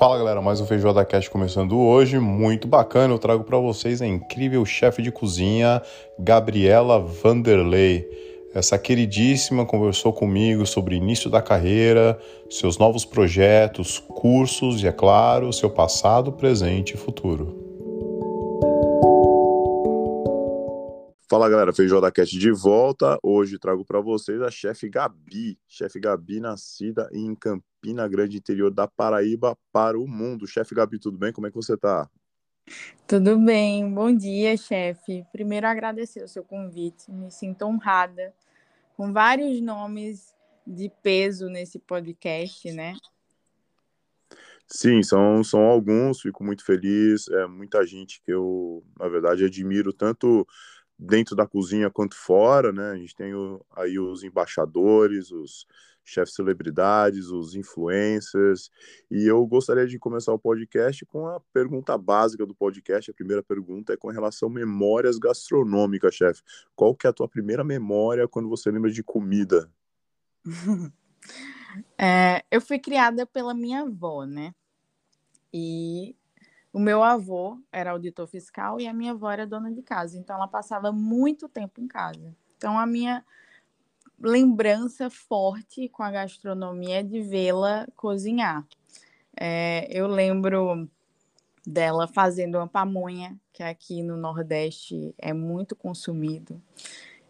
Fala galera, mais um Feijoada Cast começando hoje, muito bacana. Eu trago para vocês a incrível chefe de cozinha Gabriela Vanderlei. Essa queridíssima conversou comigo sobre início da carreira, seus novos projetos, cursos e, é claro, seu passado, presente e futuro. Fala galera, Feijoada Cast de volta. Hoje trago para vocês a chefe Gabi. Chefe Gabi, nascida em Campina Grande, interior da Paraíba, para o mundo. Chefe Gabi, tudo bem? Como é que você tá? Tudo bem, bom dia, chefe. Primeiro, agradecer o seu convite, me sinto honrada, com vários nomes de peso nesse podcast, né? Sim, são, são alguns, fico muito feliz. É muita gente que eu, na verdade, admiro tanto dentro da cozinha quanto fora, né? A gente tem o, aí os embaixadores, os chefes celebridades, os influencers. E eu gostaria de começar o podcast com a pergunta básica do podcast. A primeira pergunta é com relação a memórias gastronômicas, chefe. Qual que é a tua primeira memória quando você lembra de comida? é, eu fui criada pela minha avó, né? E o meu avô era auditor fiscal e a minha avó era dona de casa, então ela passava muito tempo em casa. Então a minha lembrança forte com a gastronomia é de vê-la cozinhar. É, eu lembro dela fazendo uma pamonha, que aqui no Nordeste é muito consumido,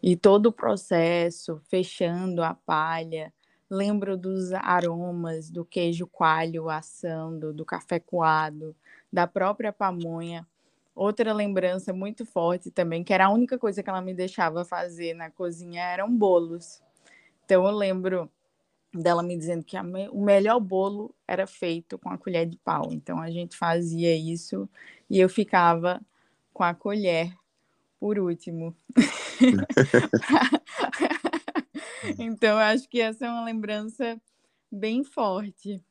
e todo o processo, fechando a palha. Lembro dos aromas do queijo coalho assando, do café coado, da própria pamonha. Outra lembrança muito forte também, que era a única coisa que ela me deixava fazer na cozinha, eram bolos. Então eu lembro dela me dizendo que me... o melhor bolo era feito com a colher de pau. Então a gente fazia isso e eu ficava com a colher por último. então acho que essa é uma lembrança bem forte.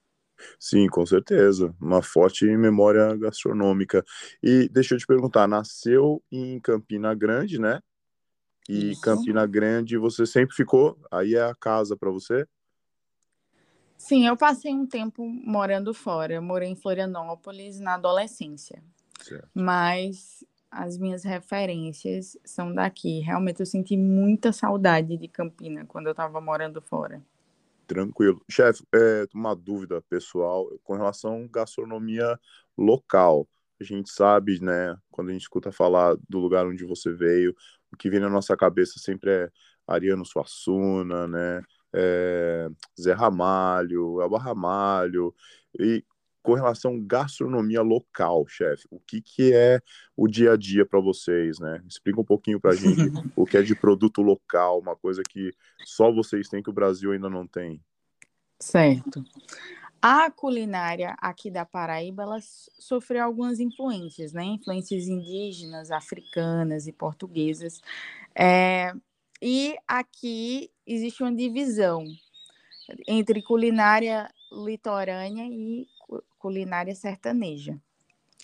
Sim, com certeza. Uma forte memória gastronômica. E deixa eu te perguntar, nasceu em Campina Grande, né? E Isso. Campina Grande você sempre ficou? Aí é a casa para você? Sim, eu passei um tempo morando fora. Eu morei em Florianópolis na adolescência. Certo. Mas as minhas referências são daqui. Realmente eu senti muita saudade de Campina quando eu estava morando fora. Tranquilo. Chefe, é, uma dúvida pessoal com relação à gastronomia local. A gente sabe, né, quando a gente escuta falar do lugar onde você veio, o que vem na nossa cabeça sempre é Ariano Suassuna, né, é, Zé Ramalho, Elba Ramalho, e com relação à gastronomia local, chefe, o que, que é o dia a dia para vocês, né? Explica um pouquinho para a gente o que é de produto local, uma coisa que só vocês têm que o Brasil ainda não tem. Certo. A culinária aqui da Paraíba, ela sofreu algumas influências, né? Influências indígenas, africanas e portuguesas. É, e aqui existe uma divisão entre culinária litorânea e culinária sertaneja.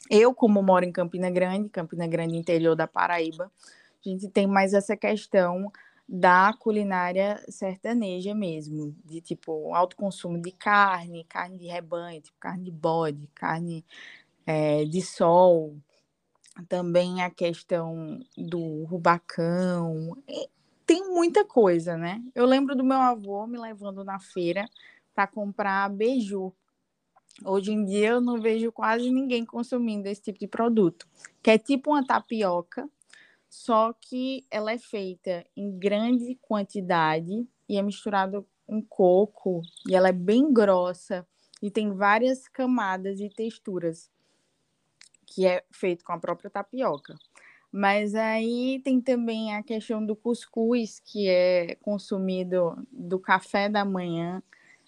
Eu, como moro em Campina Grande, Campina Grande, interior da Paraíba, a gente tem mais essa questão da culinária sertaneja mesmo, de tipo alto consumo de carne, carne de rebanho, tipo carne de bode, carne é, de sol, também a questão do rubacão, tem muita coisa, né? Eu lembro do meu avô me levando na feira para comprar beiju, Hoje em dia eu não vejo quase ninguém consumindo esse tipo de produto, que é tipo uma tapioca, só que ela é feita em grande quantidade e é misturado com coco, e ela é bem grossa e tem várias camadas e texturas, que é feito com a própria tapioca. Mas aí tem também a questão do cuscuz, que é consumido do café da manhã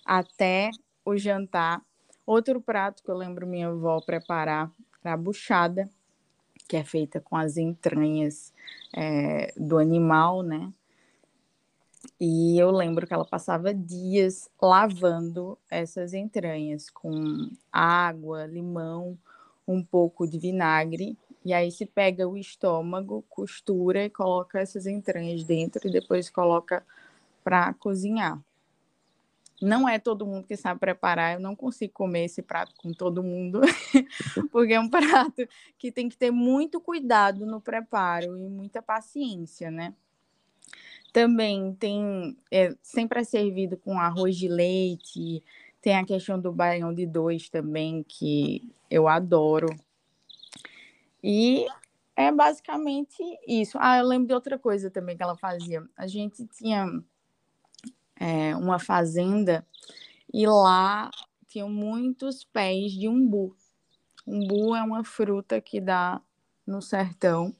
até o jantar Outro prato que eu lembro minha avó preparar era a buchada, que é feita com as entranhas é, do animal, né? E eu lembro que ela passava dias lavando essas entranhas com água, limão, um pouco de vinagre. E aí se pega o estômago, costura e coloca essas entranhas dentro e depois coloca para cozinhar. Não é todo mundo que sabe preparar, eu não consigo comer esse prato com todo mundo, porque é um prato que tem que ter muito cuidado no preparo e muita paciência, né? Também tem, é, sempre é servido com arroz de leite, tem a questão do baião de dois também, que eu adoro. E é basicamente isso. Ah, eu lembro de outra coisa também que ela fazia. A gente tinha é, uma fazenda e lá tinham muitos pés de umbu. Umbu é uma fruta que dá no sertão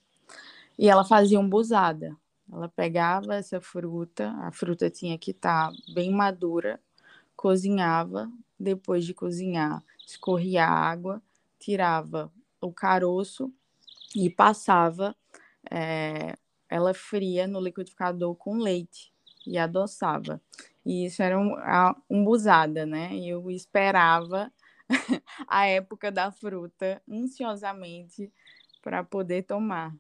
e ela fazia umbuzada. Ela pegava essa fruta, a fruta tinha que estar tá bem madura, cozinhava, depois de cozinhar, escorria a água, tirava o caroço e passava é, ela fria no liquidificador com leite e adoçava. E isso era um, umbuzada, né? E eu esperava a época da fruta ansiosamente para poder tomar.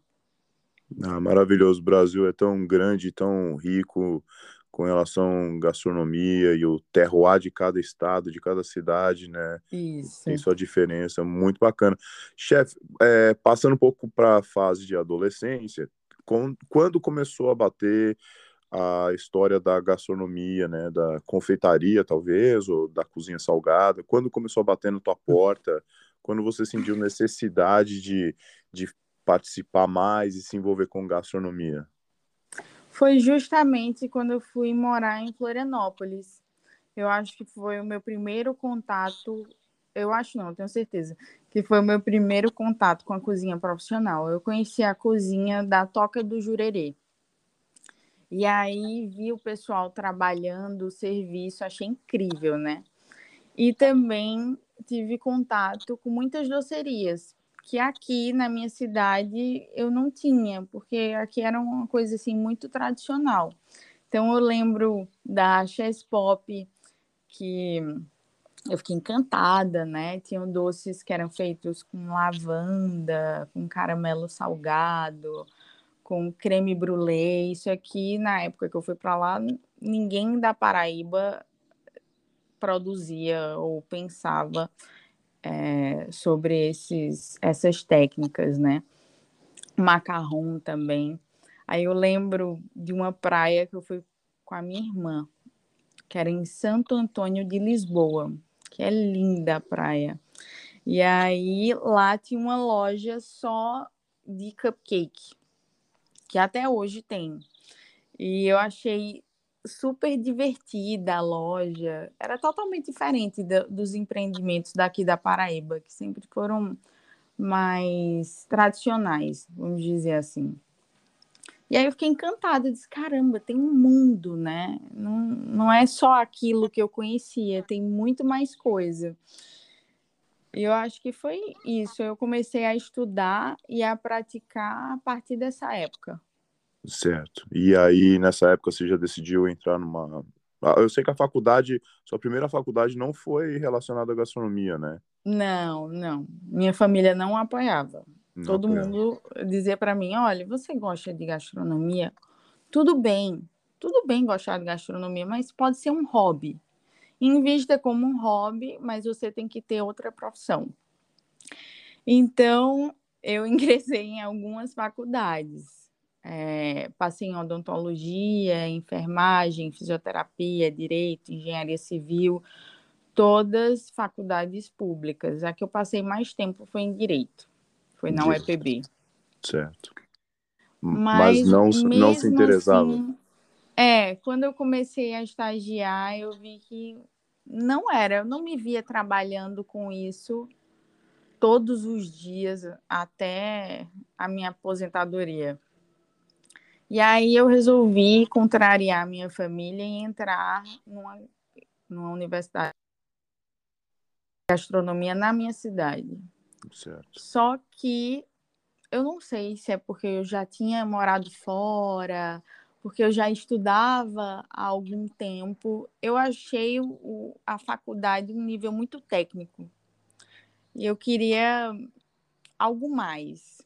Ah, maravilhoso. O Brasil é tão grande, tão rico com relação à gastronomia e o terroir de cada estado, de cada cidade, né? Isso. Tem sua diferença, muito bacana. Chefe, é, passando um pouco para a fase de adolescência, com, quando começou a bater a história da gastronomia, né, da confeitaria talvez, ou da cozinha salgada, quando começou a bater na tua porta, quando você sentiu necessidade de, de participar mais e se envolver com gastronomia? Foi justamente quando eu fui morar em Florianópolis. Eu acho que foi o meu primeiro contato, eu acho não, tenho certeza, que foi o meu primeiro contato com a cozinha profissional. Eu conheci a cozinha da Toca do Jurerê. E aí vi o pessoal trabalhando o serviço, achei incrível, né? E também tive contato com muitas docerias, que aqui na minha cidade eu não tinha, porque aqui era uma coisa assim muito tradicional. Então eu lembro da Chess Pop, que eu fiquei encantada, né? Tinham doces que eram feitos com lavanda, com caramelo salgado, com creme brulee. Isso aqui, na época que eu fui para lá, ninguém da Paraíba produzia ou pensava é, sobre esses, essas técnicas, né? Macarrão também. Aí eu lembro de uma praia que eu fui com a minha irmã, que era em Santo Antônio de Lisboa, que é linda a praia. E aí lá tinha uma loja só de cupcake, que até hoje tem. E eu achei super divertida a loja. Era totalmente diferente do, dos empreendimentos daqui da Paraíba, que sempre foram mais tradicionais, vamos dizer assim. E aí eu fiquei encantada, disse, caramba, tem um mundo, né? Não, não é só aquilo que eu conhecia, tem muito mais coisa. E eu acho que foi isso. Eu comecei a estudar e a praticar a partir dessa época. Certo. E aí, nessa época, você já decidiu entrar numa. Ah, eu sei que a faculdade, sua primeira faculdade não foi relacionada à gastronomia, né? Não, não. Minha família não apoiava. Não Todo apoiava. mundo dizia para mim: olha, você gosta de gastronomia? Tudo bem, tudo bem gostar de gastronomia, mas pode ser um hobby. Invista como um hobby, mas você tem que ter outra profissão. Então, eu ingressei em algumas faculdades é, passei em odontologia, enfermagem, fisioterapia, direito, engenharia civil, todas faculdades públicas. A que eu passei mais tempo foi em direito, foi na UEPB. Certo. Mas, Mas não, não se interessava. Assim, é, quando eu comecei a estagiar, eu vi que não era, eu não me via trabalhando com isso todos os dias até a minha aposentadoria. E aí eu resolvi contrariar minha família e entrar numa, numa universidade de gastronomia na minha cidade. Certo. Só que eu não sei se é porque eu já tinha morado fora, porque eu já estudava há algum tempo, eu achei o, a faculdade um nível muito técnico. E eu queria algo mais.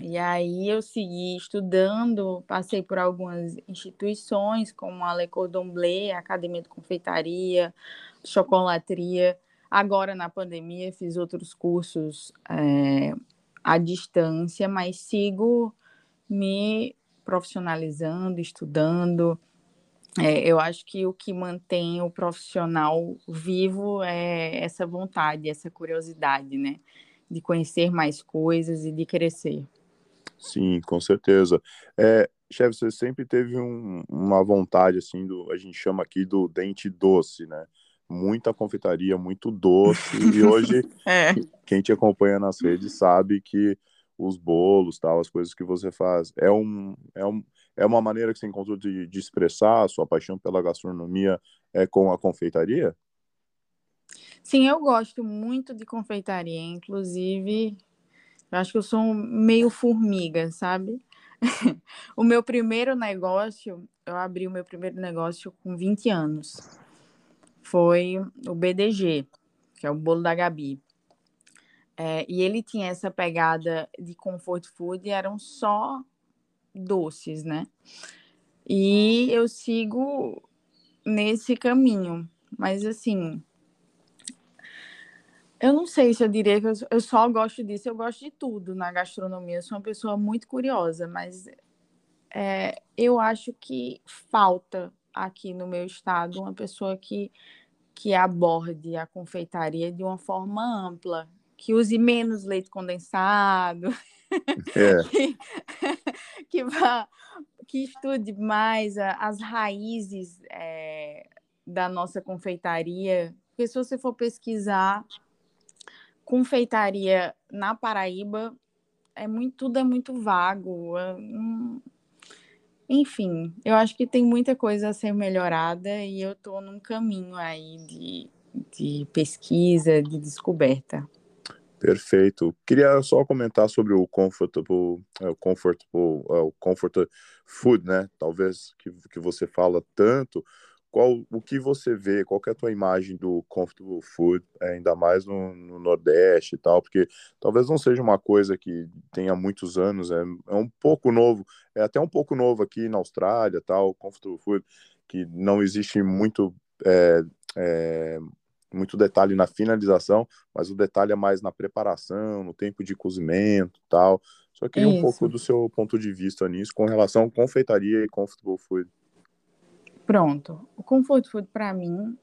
E aí eu segui estudando, passei por algumas instituições, como a Le Cordon Bleu, a Academia de Confeitaria, Chocolateria. Agora, na pandemia, fiz outros cursos é, à distância, mas sigo me profissionalizando, estudando. É, eu acho que o que mantém o profissional vivo é essa vontade, essa curiosidade, né? De conhecer mais coisas e de crescer. Sim, com certeza. É, chefe, você sempre teve um, uma vontade, assim, do, a gente chama aqui do dente doce, né? Muita confeitaria, muito doce. E hoje, é. quem te acompanha nas redes sabe que os bolos, tal, as coisas que você faz, é, um, é, um, é uma maneira que você encontrou de, de expressar a sua paixão pela gastronomia é com a confeitaria? Sim, eu gosto muito de confeitaria, inclusive eu acho que eu sou meio formiga, sabe? o meu primeiro negócio, eu abri o meu primeiro negócio com 20 anos. Foi o BDG, que é o bolo da Gabi. É, e ele tinha essa pegada de comfort food e eram só doces, né? E eu sigo nesse caminho. Mas assim, eu não sei se eu diria que eu, eu só gosto disso, eu gosto de tudo na gastronomia. Eu sou uma pessoa muito curiosa, mas é, eu acho que falta aqui no meu estado uma pessoa que, que aborde a confeitaria de uma forma ampla, que use menos leite condensado, é. que, que, vá, que estude mais a, as raízes é, da nossa confeitaria. Porque se você for pesquisar confeitaria na Paraíba é muito, tudo é muito vago. É, hum, enfim, eu acho que tem muita coisa a ser melhorada e eu estou num caminho aí de, de pesquisa, de descoberta. Perfeito. Queria só comentar sobre o comfortable, é, o comfortable, é, o comfort food, né? Talvez que, que você fala tanto, qual o que você vê, qual é a tua imagem do comfortable food, é, ainda mais no, no, Nordeste e tal, porque talvez não seja uma coisa que tenha muitos anos, é, é um pouco novo, é até um pouco novo aqui na Austrália, tal, comfortable food, que não existe muito é, é, muito detalhe na finalização, mas o detalhe é mais na preparação, no tempo de cozimento, tal. Só queria Isso. um pouco do seu ponto de vista nisso com relação à confeitaria e comfortable food. Pronto. O comfort food para mim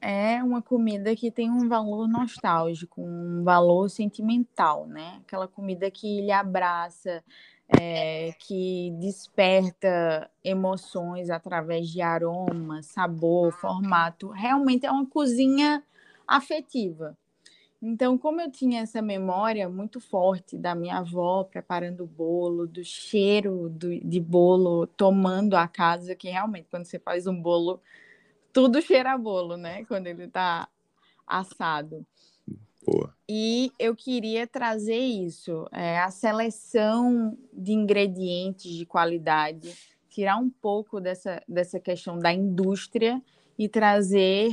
é uma comida que tem um valor nostálgico, um valor sentimental, né? Aquela comida que lhe abraça, é, que desperta emoções através de aroma, sabor, formato. Realmente é uma cozinha afetiva. Então, como eu tinha essa memória muito forte da minha avó preparando o bolo, do cheiro do, de bolo tomando a casa, que realmente quando você faz um bolo, tudo cheira a bolo, né? Quando ele está assado. Boa. E eu queria trazer isso, é, a seleção de ingredientes de qualidade, tirar um pouco dessa, dessa questão da indústria e trazer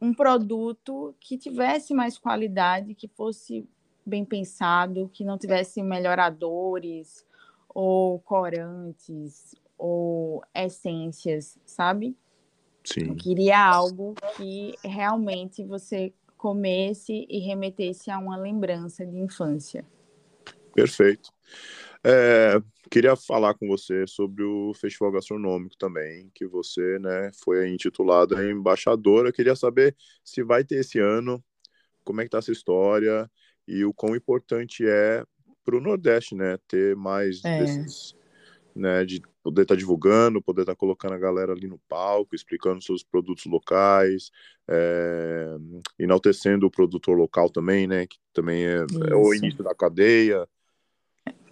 um produto que tivesse mais qualidade, que fosse bem pensado, que não tivesse melhoradores ou corantes ou essências, sabe? Sim. Eu queria algo que realmente você comesse e remetesse a uma lembrança de infância. Perfeito. É, queria falar com você sobre o Festival Gastronômico também, que você né, foi intitulada embaixadora. Queria saber se vai ter esse ano, como é que está essa história e o quão importante é para o Nordeste, né, ter mais é. desses, né, de poder estar tá divulgando, poder estar tá colocando a galera ali no palco, explicando seus produtos locais, é, enaltecendo o produtor local também, né, que também é, é o início da cadeia,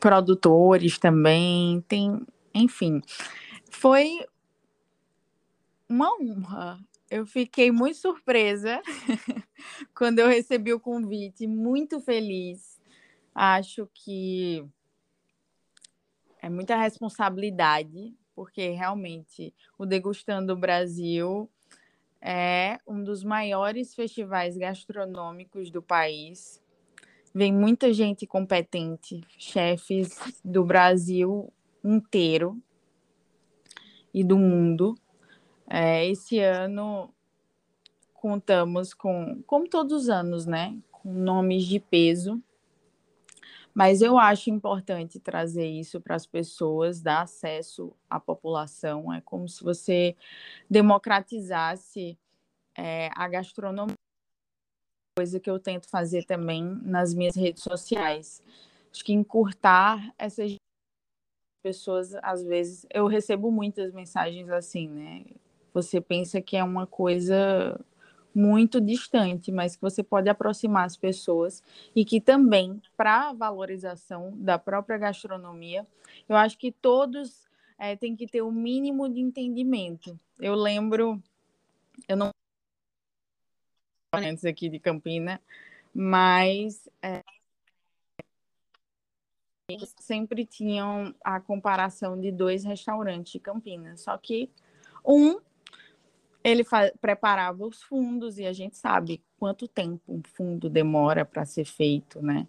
produtores também, tem, enfim. Foi uma honra. Eu fiquei muito surpresa quando eu recebi o convite, muito feliz. Acho que é muita responsabilidade, porque realmente o Degustando Brasil é um dos maiores festivais gastronômicos do país vem muita gente competente, chefes do Brasil inteiro e do mundo. É, esse ano contamos com, como todos os anos, né, com nomes de peso, mas eu acho importante trazer isso para as pessoas, dar acesso à população. É como se você democratizasse é, a gastronomia coisa que eu tento fazer também nas minhas redes sociais. Acho que encurtar essas pessoas, às vezes, eu recebo muitas mensagens assim, né? Você pensa que é uma coisa muito distante, mas que você pode aproximar as pessoas e que também, para a valorização da própria gastronomia, eu acho que todos é, têm que ter o um mínimo de entendimento. Eu lembro, eu não antes aqui de Campina, mas é, sempre tinham a comparação de dois restaurantes de Campinas, só que um ele preparava os fundos e a gente sabe quanto tempo um fundo demora para ser feito, né?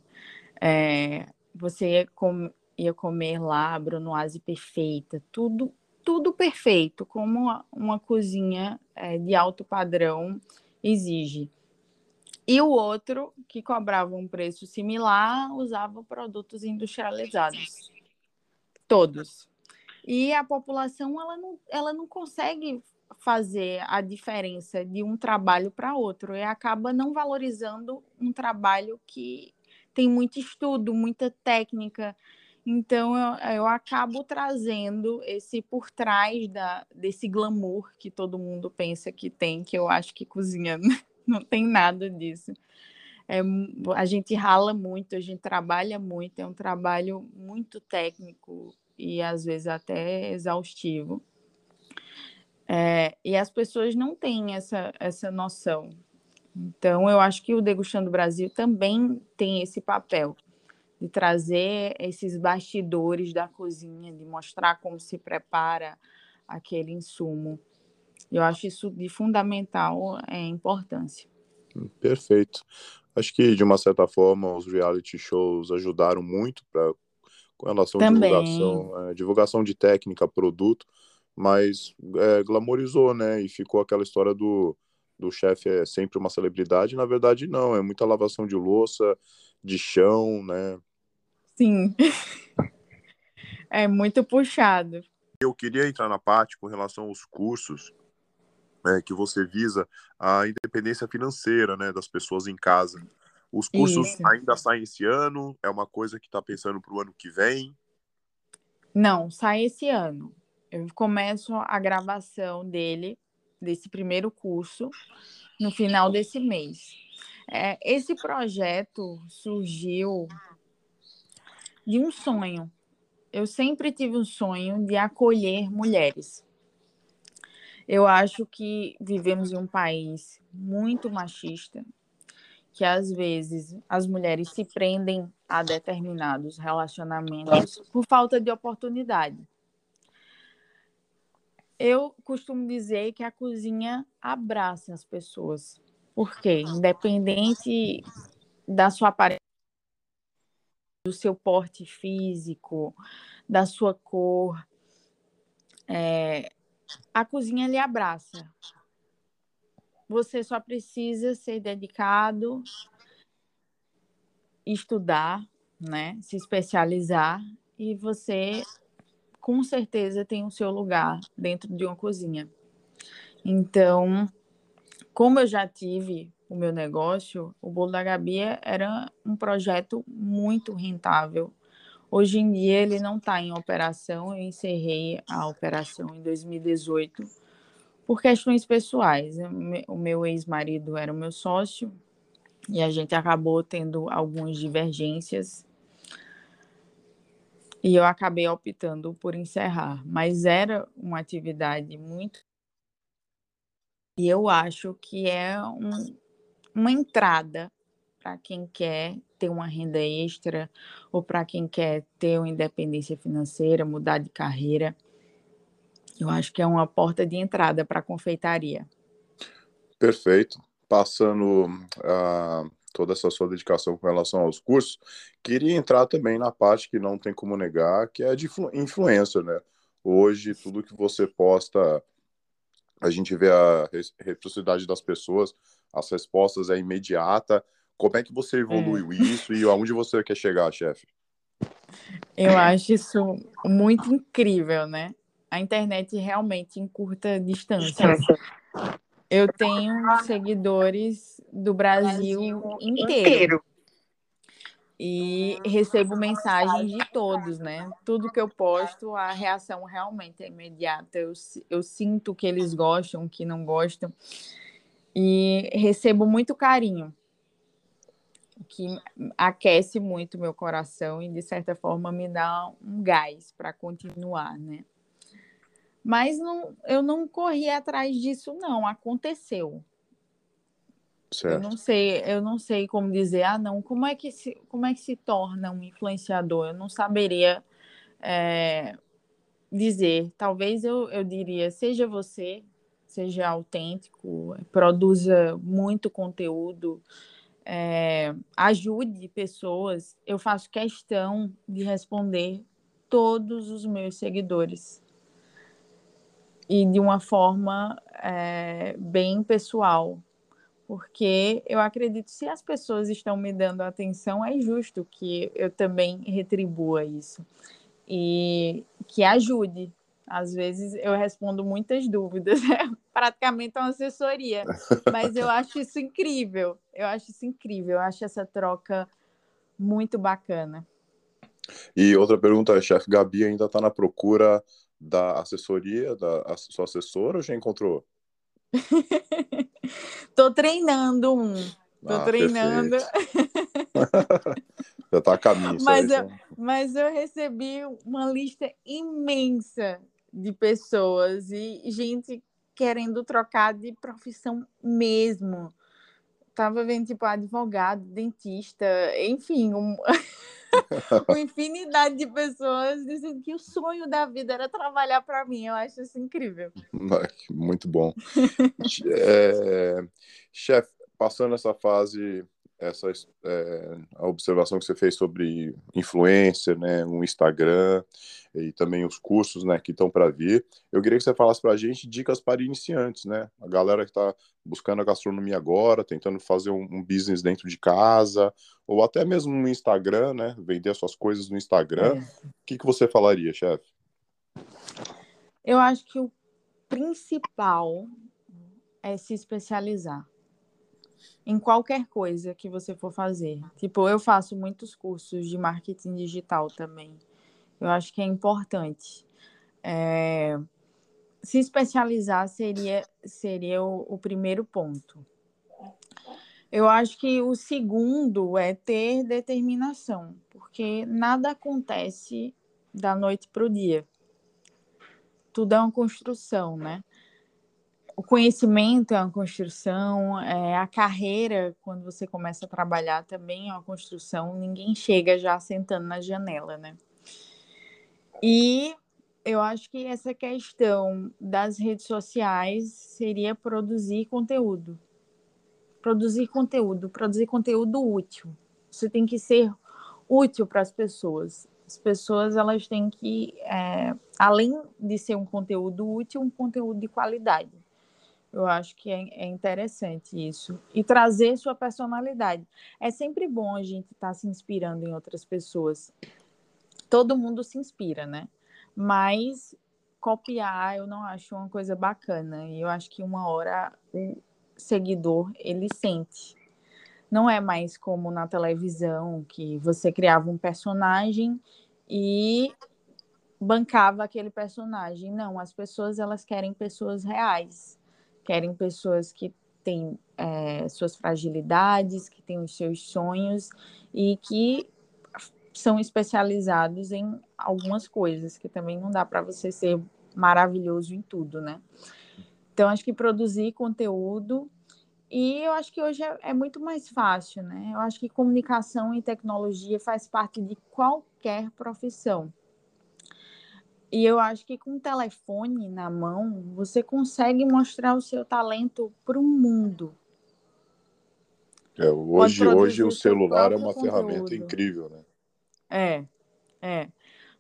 É, você ia, com, ia, comer lá brunoise perfeita, tudo tudo perfeito, como uma, uma cozinha é, de alto padrão exige. E o outro, que cobrava um preço similar, usava produtos industrializados. Todos. E a população ela não, ela não consegue fazer a diferença de um trabalho para outro e acaba não valorizando um trabalho que tem muito estudo, muita técnica. Então eu, eu acabo trazendo esse por trás da, desse glamour que todo mundo pensa que tem, que eu acho que cozinha não tem nada disso. É, a gente rala muito, a gente trabalha muito, é um trabalho muito técnico e às vezes até exaustivo. É, e as pessoas não têm essa, essa noção. Então, eu acho que o Degustando Brasil também tem esse papel de trazer esses bastidores da cozinha, de mostrar como se prepara aquele insumo. Eu acho isso de fundamental é, importância. Perfeito. Acho que, de uma certa forma, os reality shows ajudaram muito para com relação à divulgação, é, divulgação de técnica, produto, mas é, glamorizou, né? E ficou aquela história do, do chefe é sempre uma celebridade. Na verdade, não, é muita lavação de louça, de chão, né? Sim. é muito puxado. Eu queria entrar na parte com relação aos cursos é, que você visa a independência financeira né, das pessoas em casa. Os cursos Isso. ainda saem esse ano? É uma coisa que está pensando para o ano que vem? Não, sai esse ano. Eu começo a gravação dele, desse primeiro curso, no final desse mês. É, esse projeto surgiu de um sonho. Eu sempre tive um sonho de acolher mulheres. Eu acho que vivemos em um país muito machista, que às vezes as mulheres se prendem a determinados relacionamentos por falta de oportunidade. Eu costumo dizer que a cozinha abraça as pessoas, porque independente da sua aparência, do seu porte físico, da sua cor, é, a cozinha lhe abraça. Você só precisa ser dedicado, estudar, né? Se especializar e você com certeza tem o seu lugar dentro de uma cozinha. Então, como eu já tive o meu negócio, o Bolo da Gabi era um projeto muito rentável Hoje em dia ele não está em operação, eu encerrei a operação em 2018 por questões pessoais. O meu ex-marido era o meu sócio e a gente acabou tendo algumas divergências e eu acabei optando por encerrar. Mas era uma atividade muito. E eu acho que é um, uma entrada para quem quer ter uma renda extra ou para quem quer ter uma independência financeira, mudar de carreira. Eu acho que é uma porta de entrada para a confeitaria. Perfeito. Passando a, toda essa sua dedicação com relação aos cursos. Queria entrar também na parte que não tem como negar, que é de influência, né? Hoje, tudo que você posta, a gente vê a reciprocidade das pessoas, as respostas é imediata. Como é que você evoluiu é. isso e aonde você quer chegar, chefe? Eu acho isso muito incrível, né? A internet realmente encurta distâncias. Eu tenho seguidores do Brasil, Brasil inteiro. inteiro. E recebo mensagens de todos, né? Tudo que eu posto, a reação realmente é imediata. Eu, eu sinto que eles gostam, que não gostam. E recebo muito carinho, que aquece muito meu coração e, de certa forma, me dá um gás para continuar, né? Mas não, eu não corri atrás disso, não. Aconteceu. Certo. Eu não sei, eu não sei como dizer, ah, não, como é que se, como é que se torna um influenciador? Eu não saberia é, dizer. Talvez eu, eu diria, seja você, seja autêntico, produza muito conteúdo, é, ajude pessoas. Eu faço questão de responder todos os meus seguidores e de uma forma é, bem pessoal, porque eu acredito que se as pessoas estão me dando atenção, é justo que eu também retribua isso e que ajude. Às vezes eu respondo muitas dúvidas, é praticamente uma assessoria, mas eu acho isso incrível. Eu acho isso incrível, eu acho essa troca muito bacana. E outra pergunta, chefe Gabi ainda está na procura da assessoria, da sua assessora, ou já encontrou? Tô treinando um. Tô ah, treinando. já tá a caminho. Mas, aí, eu, então. mas eu recebi uma lista imensa de pessoas e gente querendo trocar de profissão mesmo. Tava vendo, tipo, advogado, dentista, enfim, um... uma infinidade de pessoas dizendo que o sonho da vida era trabalhar para mim. Eu acho isso incrível. Muito bom. é, chefe, passando essa fase essa é, a observação que você fez sobre influencer, né, o Instagram e também os cursos, né, que estão para vir. Eu queria que você falasse para a gente dicas para iniciantes, né, a galera que está buscando a gastronomia agora, tentando fazer um, um, business dentro de casa ou até mesmo no Instagram, né, vender suas coisas no Instagram. É. O que que você falaria, chefe? Eu acho que o principal é se especializar em qualquer coisa que você for fazer. Tipo, eu faço muitos cursos de marketing digital também. Eu acho que é importante. É... Se especializar seria, seria o, o primeiro ponto. Eu acho que o segundo é ter determinação, porque nada acontece da noite para o dia. Tudo é uma construção, né? o conhecimento é uma construção, é, a carreira, quando você começa a trabalhar, também é uma construção. Ninguém chega já sentando na janela, né? E eu acho que essa questão das redes sociais seria produzir conteúdo. Produzir conteúdo, produzir conteúdo útil. Você tem que ser útil para as pessoas. As pessoas elas têm que, é, além de ser um conteúdo útil, um conteúdo de qualidade. Eu acho que é, é, interessante isso. E trazer sua personalidade. É sempre bom a gente estar tá se inspirando em outras pessoas. Todo mundo se inspira, né? Mas copiar eu não acho uma coisa bacana. E eu acho que uma hora o seguidor ele sente. Não é mais como na televisão, que você criava um personagem e bancava aquele personagem. Não, as pessoas elas querem pessoas reais querem pessoas que têm é, suas fragilidades, que têm os seus sonhos e que são especializados em algumas coisas, que também não dá para você ser maravilhoso em tudo, né? Então, acho que produzir conteúdo. E eu acho que hoje é, é muito mais fácil, né? Eu acho que comunicação e tecnologia faz parte de qualquer profissão. E eu acho que com o telefone na mão, você consegue mostrar o seu talento para o mundo. É, hoje, hoje o celular é uma conteúdo. ferramenta incrível, né? É, é.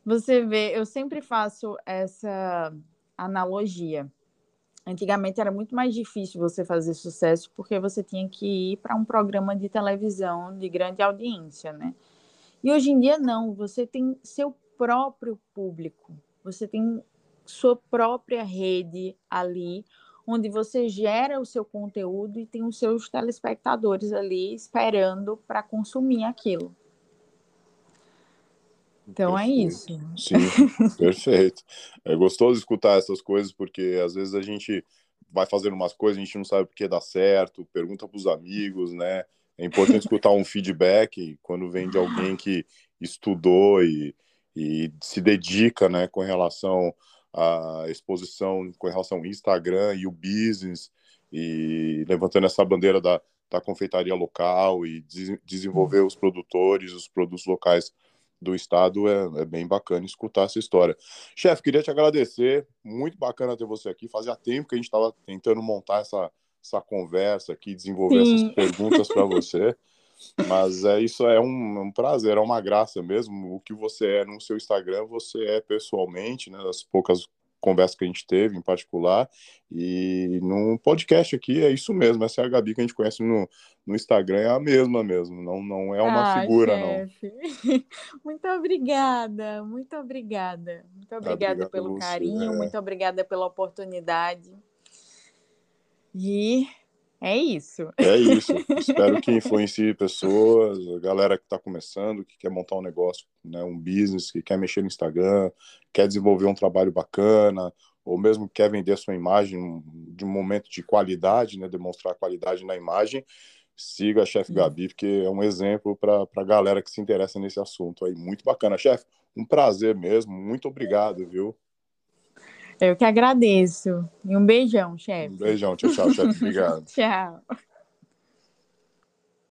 Você vê, eu sempre faço essa analogia. Antigamente era muito mais difícil você fazer sucesso porque você tinha que ir para um programa de televisão de grande audiência, né? E hoje em dia não, você tem seu próprio público, você tem sua própria rede ali, onde você gera o seu conteúdo e tem os seus telespectadores ali esperando para consumir aquilo. Então é perfeito. é isso. Sim, perfeito. É gostoso escutar essas coisas, porque às vezes a gente vai fazendo umas coisas, a gente não sabe porque dá certo, pergunta para os amigos, né? É importante escutar um feedback quando vem de alguém que estudou e, e se dedica, né, com relação à exposição, com relação ao Instagram e o business, e levantando essa bandeira da, da confeitaria local e de, desenvolver os produtores, os produtos locais do estado é, é, bem bacana escutar essa história. Chefe, queria te agradecer, muito bacana ter você aqui. Fazia tempo que a gente estava tentando montar essa, essa conversa aqui, desenvolver Sim. essas perguntas para você. Mas é isso é um, um, prazer, é uma graça mesmo. O que você é no seu Instagram, você é pessoalmente, né? As poucas conversa que a gente teve em particular. E num podcast aqui é isso mesmo. Essa é a Gabi que a gente conhece no, no Instagram, é a mesma mesmo. Não, não é uma ah, figura, chefe. não. Muito obrigada, muito obrigada. Muito obrigada pelo carinho, é. muito obrigada pela oportunidade. E é isso. É isso. Espero que influencie pessoas, a galera que está começando, que quer montar um negócio, né, um business, que quer mexer no Instagram, quer desenvolver um trabalho bacana, ou mesmo quer vender sua imagem de um momento de qualidade, né, demonstrar qualidade na imagem, siga a Chef Gabi, porque é um exemplo para a galera que se interessa nesse assunto aí. Muito bacana. Chefe, um prazer mesmo. Muito obrigado, viu? Eu que agradeço. E um beijão, chefe. Um beijão. Tchau, tchau, chefe. Obrigado. tchau.